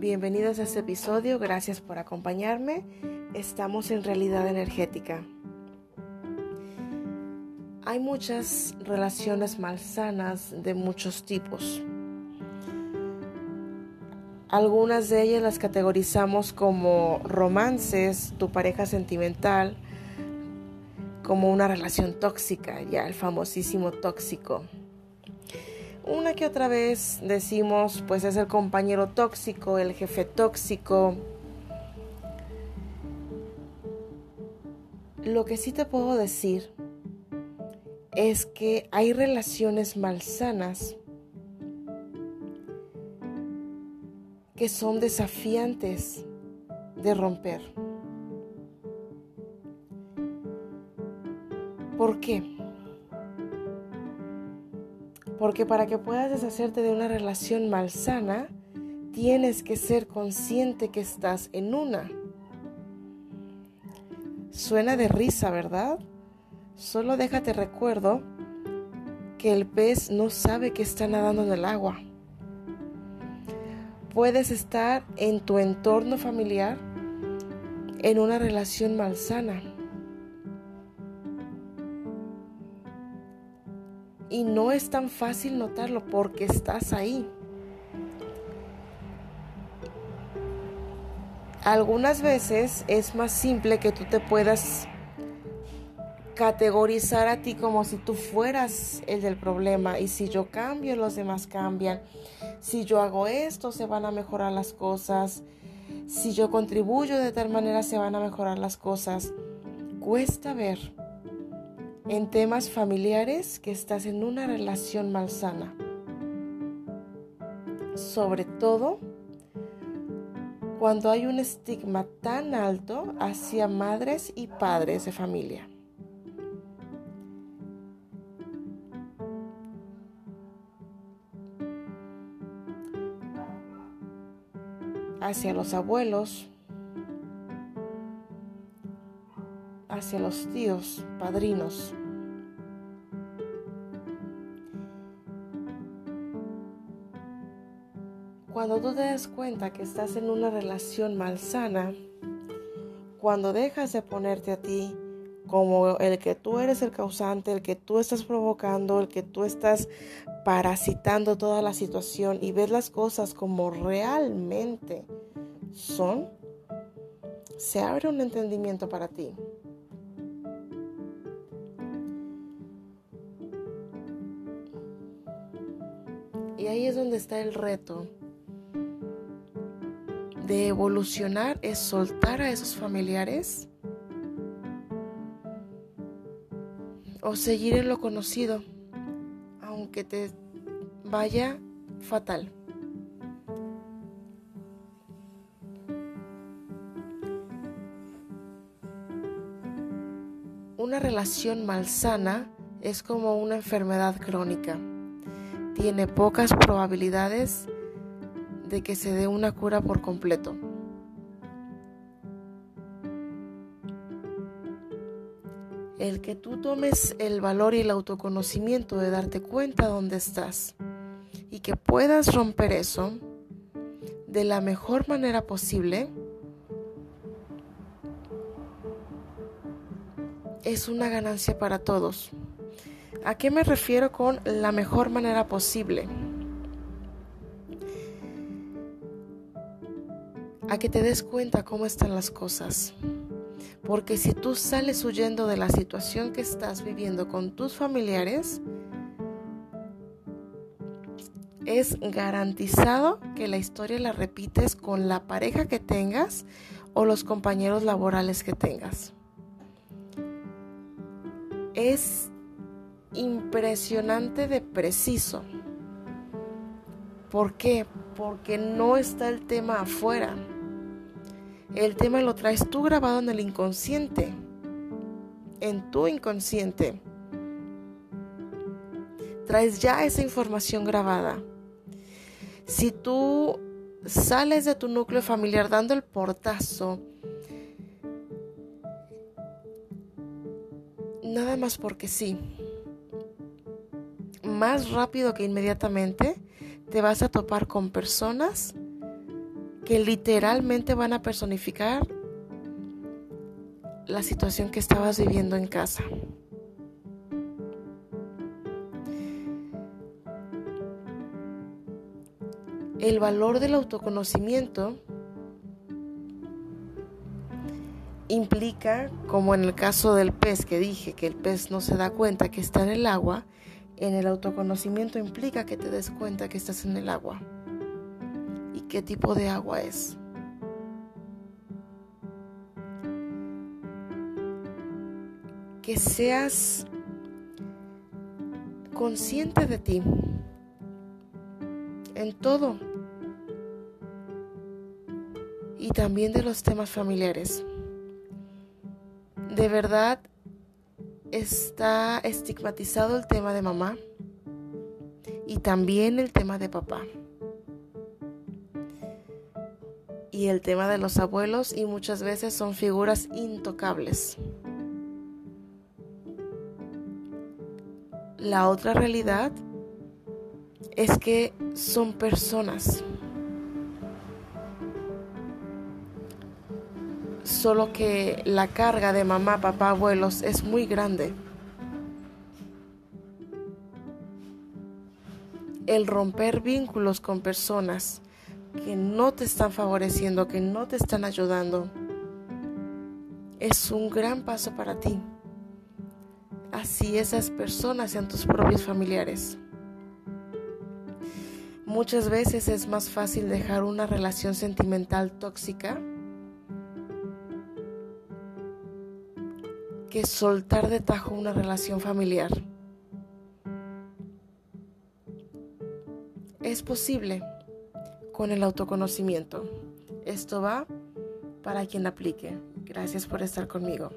Bienvenidos a este episodio, gracias por acompañarme. Estamos en realidad energética. Hay muchas relaciones malsanas de muchos tipos. Algunas de ellas las categorizamos como romances, tu pareja sentimental, como una relación tóxica, ya el famosísimo tóxico. Una que otra vez decimos, pues es el compañero tóxico, el jefe tóxico. Lo que sí te puedo decir es que hay relaciones malsanas que son desafiantes de romper. ¿Por qué? Porque para que puedas deshacerte de una relación malsana, tienes que ser consciente que estás en una. Suena de risa, ¿verdad? Solo déjate recuerdo que el pez no sabe que está nadando en el agua. Puedes estar en tu entorno familiar en una relación malsana y no es tan fácil notarlo porque estás ahí. Algunas veces es más simple que tú te puedas categorizar a ti como si tú fueras el del problema y si yo cambio los demás cambian, si yo hago esto se van a mejorar las cosas, si yo contribuyo de tal manera se van a mejorar las cosas. Cuesta ver en temas familiares que estás en una relación malsana. Sobre todo cuando hay un estigma tan alto hacia madres y padres de familia. hacia los abuelos, hacia los tíos, padrinos. Cuando tú te das cuenta que estás en una relación malsana, cuando dejas de ponerte a ti como el que tú eres el causante, el que tú estás provocando, el que tú estás parasitando toda la situación y ves las cosas como realmente son, se abre un entendimiento para ti. Y ahí es donde está el reto de evolucionar es soltar a esos familiares o seguir en lo conocido, aunque te vaya fatal. Una relación malsana es como una enfermedad crónica. Tiene pocas probabilidades de que se dé una cura por completo. El que tú tomes el valor y el autoconocimiento de darte cuenta dónde estás y que puedas romper eso de la mejor manera posible es una ganancia para todos. ¿A qué me refiero con la mejor manera posible? A que te des cuenta cómo están las cosas. Porque si tú sales huyendo de la situación que estás viviendo con tus familiares, es garantizado que la historia la repites con la pareja que tengas o los compañeros laborales que tengas. Es impresionante de preciso. ¿Por qué? Porque no está el tema afuera. El tema lo traes tú grabado en el inconsciente, en tu inconsciente. Traes ya esa información grabada. Si tú sales de tu núcleo familiar dando el portazo, nada más porque sí, más rápido que inmediatamente te vas a topar con personas que literalmente van a personificar la situación que estabas viviendo en casa. El valor del autoconocimiento implica, como en el caso del pez que dije, que el pez no se da cuenta que está en el agua, en el autoconocimiento implica que te des cuenta que estás en el agua qué tipo de agua es. Que seas consciente de ti en todo y también de los temas familiares. De verdad está estigmatizado el tema de mamá y también el tema de papá. Y el tema de los abuelos y muchas veces son figuras intocables. La otra realidad es que son personas. Solo que la carga de mamá, papá, abuelos es muy grande. El romper vínculos con personas que no te están favoreciendo, que no te están ayudando, es un gran paso para ti. Así esas personas sean tus propios familiares. Muchas veces es más fácil dejar una relación sentimental tóxica que soltar de tajo una relación familiar. Es posible con el autoconocimiento. Esto va para quien aplique. Gracias por estar conmigo.